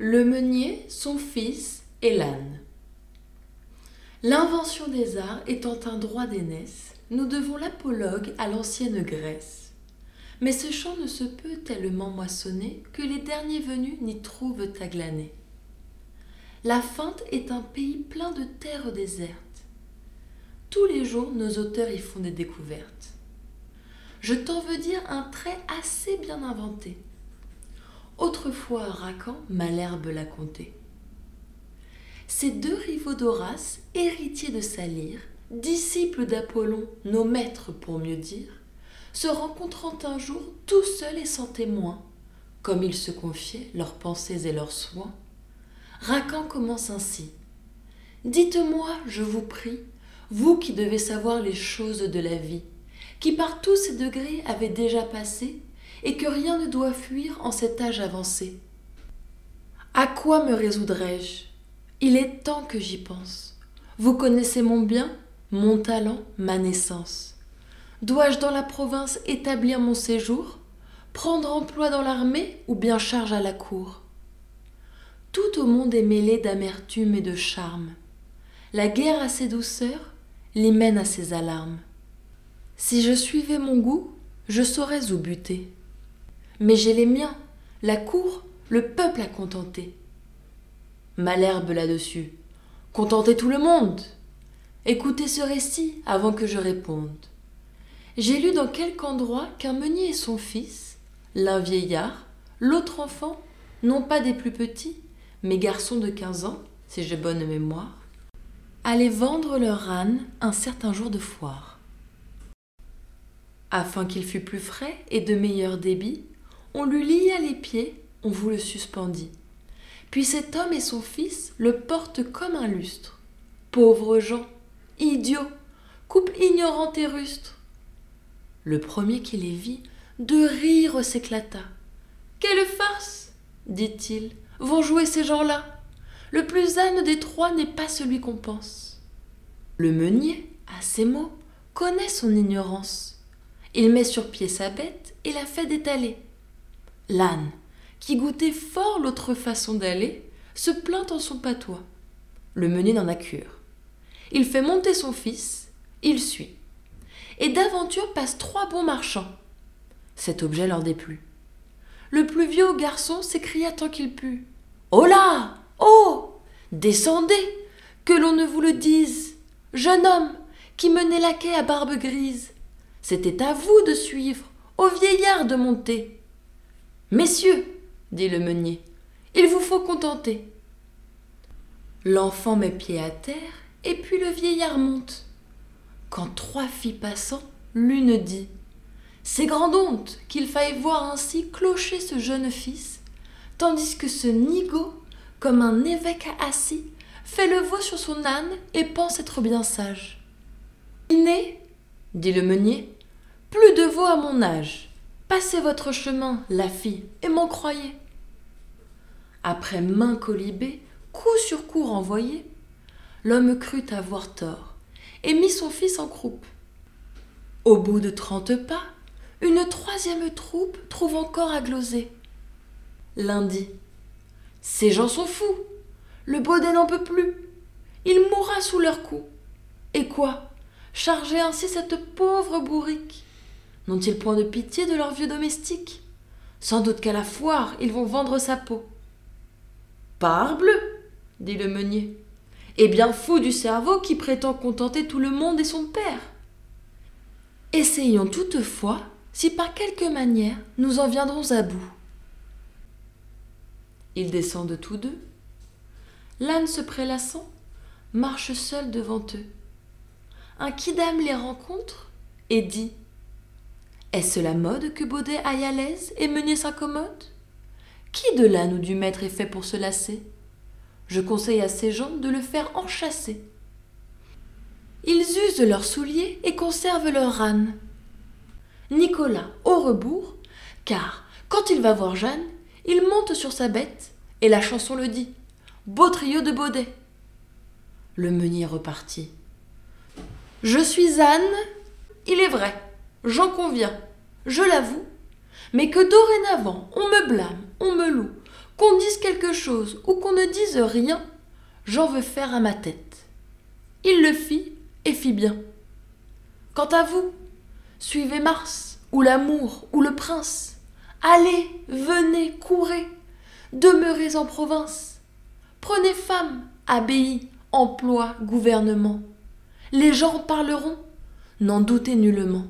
Le meunier, son fils et l'âne. L'invention des arts étant un droit d'aînesse, nous devons l'apologue à l'ancienne Grèce. Mais ce champ ne se peut tellement moissonner que les derniers venus n'y trouvent à glaner. La feinte est un pays plein de terres désertes. Tous les jours, nos auteurs y font des découvertes. Je t'en veux dire un trait assez bien inventé Autrefois Racan, Malherbe l'a conté. Ces deux rivaux d'Horace, héritiers de Salyre, disciples d'Apollon, nos maîtres pour mieux dire, se rencontrant un jour tout seuls et sans témoin, comme ils se confiaient leurs pensées et leurs soins, Racan commence ainsi. Dites-moi, je vous prie, vous qui devez savoir les choses de la vie, qui par tous ces degrés avez déjà passé, et que rien ne doit fuir en cet âge avancé. À quoi me résoudrais-je Il est temps que j'y pense. Vous connaissez mon bien, mon talent, ma naissance. Dois-je dans la province établir mon séjour, prendre emploi dans l'armée ou bien charge à la cour? Tout au monde est mêlé d'amertume et de charme. La guerre a ses douceurs, l'hymen a ses alarmes. Si je suivais mon goût, je saurais où buter mais j'ai les miens, la cour, le peuple à contenter. Malherbe là-dessus. Contenter tout le monde. Écoutez ce récit avant que je réponde. J'ai lu dans quelque endroit qu'un meunier et son fils, l'un vieillard, l'autre enfant, non pas des plus petits, mais garçons de quinze ans, si j'ai bonne mémoire, allaient vendre leur âne un certain jour de foire. Afin qu'il fût plus frais et de meilleur débit, on lui lia les pieds, on vous le suspendit. Puis cet homme et son fils le portent comme un lustre. Pauvres gens, idiots, couple ignorante et rustre. Le premier qui les vit, de rire s'éclata. Quelle farce dit-il, vont jouer ces gens-là. Le plus âne des trois n'est pas celui qu'on pense. Le meunier, à ces mots, connaît son ignorance. Il met sur pied sa bête et la fait détaler. L'âne, qui goûtait fort l'autre façon d'aller, se plaint en son patois. Le meunier n'en a cure. Il fait monter son fils, il suit. Et d'aventure passent trois bons marchands. Cet objet leur déplut. Le plus vieux garçon s'écria tant qu'il put. Oh là Oh Descendez Que l'on ne vous le dise Jeune homme, qui menait la quai à barbe grise, c'était à vous de suivre, au vieillard de monter. Messieurs, dit le meunier, il vous faut contenter. L'enfant met pied à terre, et puis le vieillard monte. Quand trois filles passant, l'une dit C'est grande honte qu'il faille voir ainsi clocher ce jeune fils, tandis que ce nigaud, comme un évêque assis, fait le veau sur son âne et pense être bien sage. Il n'est, dit le meunier, plus de veau à mon âge. Passez votre chemin, la fille, et m'en croyez. Après main colibée, coup sur coup renvoyé, l'homme crut avoir tort et mit son fils en croupe. Au bout de trente pas, une troisième troupe trouve encore à gloser. L'un dit Ces gens sont fous, le baudet n'en peut plus, il mourra sous leurs coups. Et quoi? Charger ainsi cette pauvre bourrique N'ont-ils point de pitié de leur vieux domestique Sans doute qu'à la foire, ils vont vendre sa peau. Parbleu dit le meunier. Et bien fou du cerveau qui prétend contenter tout le monde et son père. Essayons toutefois si par quelque manière nous en viendrons à bout. Ils descendent tous deux. L'âne se prélassant marche seul devant eux. Un quidam les rencontre et dit est-ce la mode que Baudet aille à l'aise et Meunier s'incommode Qui de l'âne ou du maître est fait pour se lasser? Je conseille à ces gens de le faire enchasser. Ils usent leurs souliers et conservent leur âne. Nicolas au rebours, car quand il va voir Jeanne, il monte sur sa bête et la chanson le dit. Beau trio de Baudet. Le meunier repartit. Je suis âne, il est vrai j'en conviens, je l'avoue, mais que dorénavant on me blâme, on me loue, Qu'on dise quelque chose ou qu'on ne dise rien, j'en veux faire à ma tête. Il le fit et fit bien. Quant à vous, suivez Mars, ou l'amour, ou le prince. Allez, venez, courez, demeurez en province. Prenez femme, abbaye, emploi, gouvernement. Les gens parleront, n'en doutez nullement.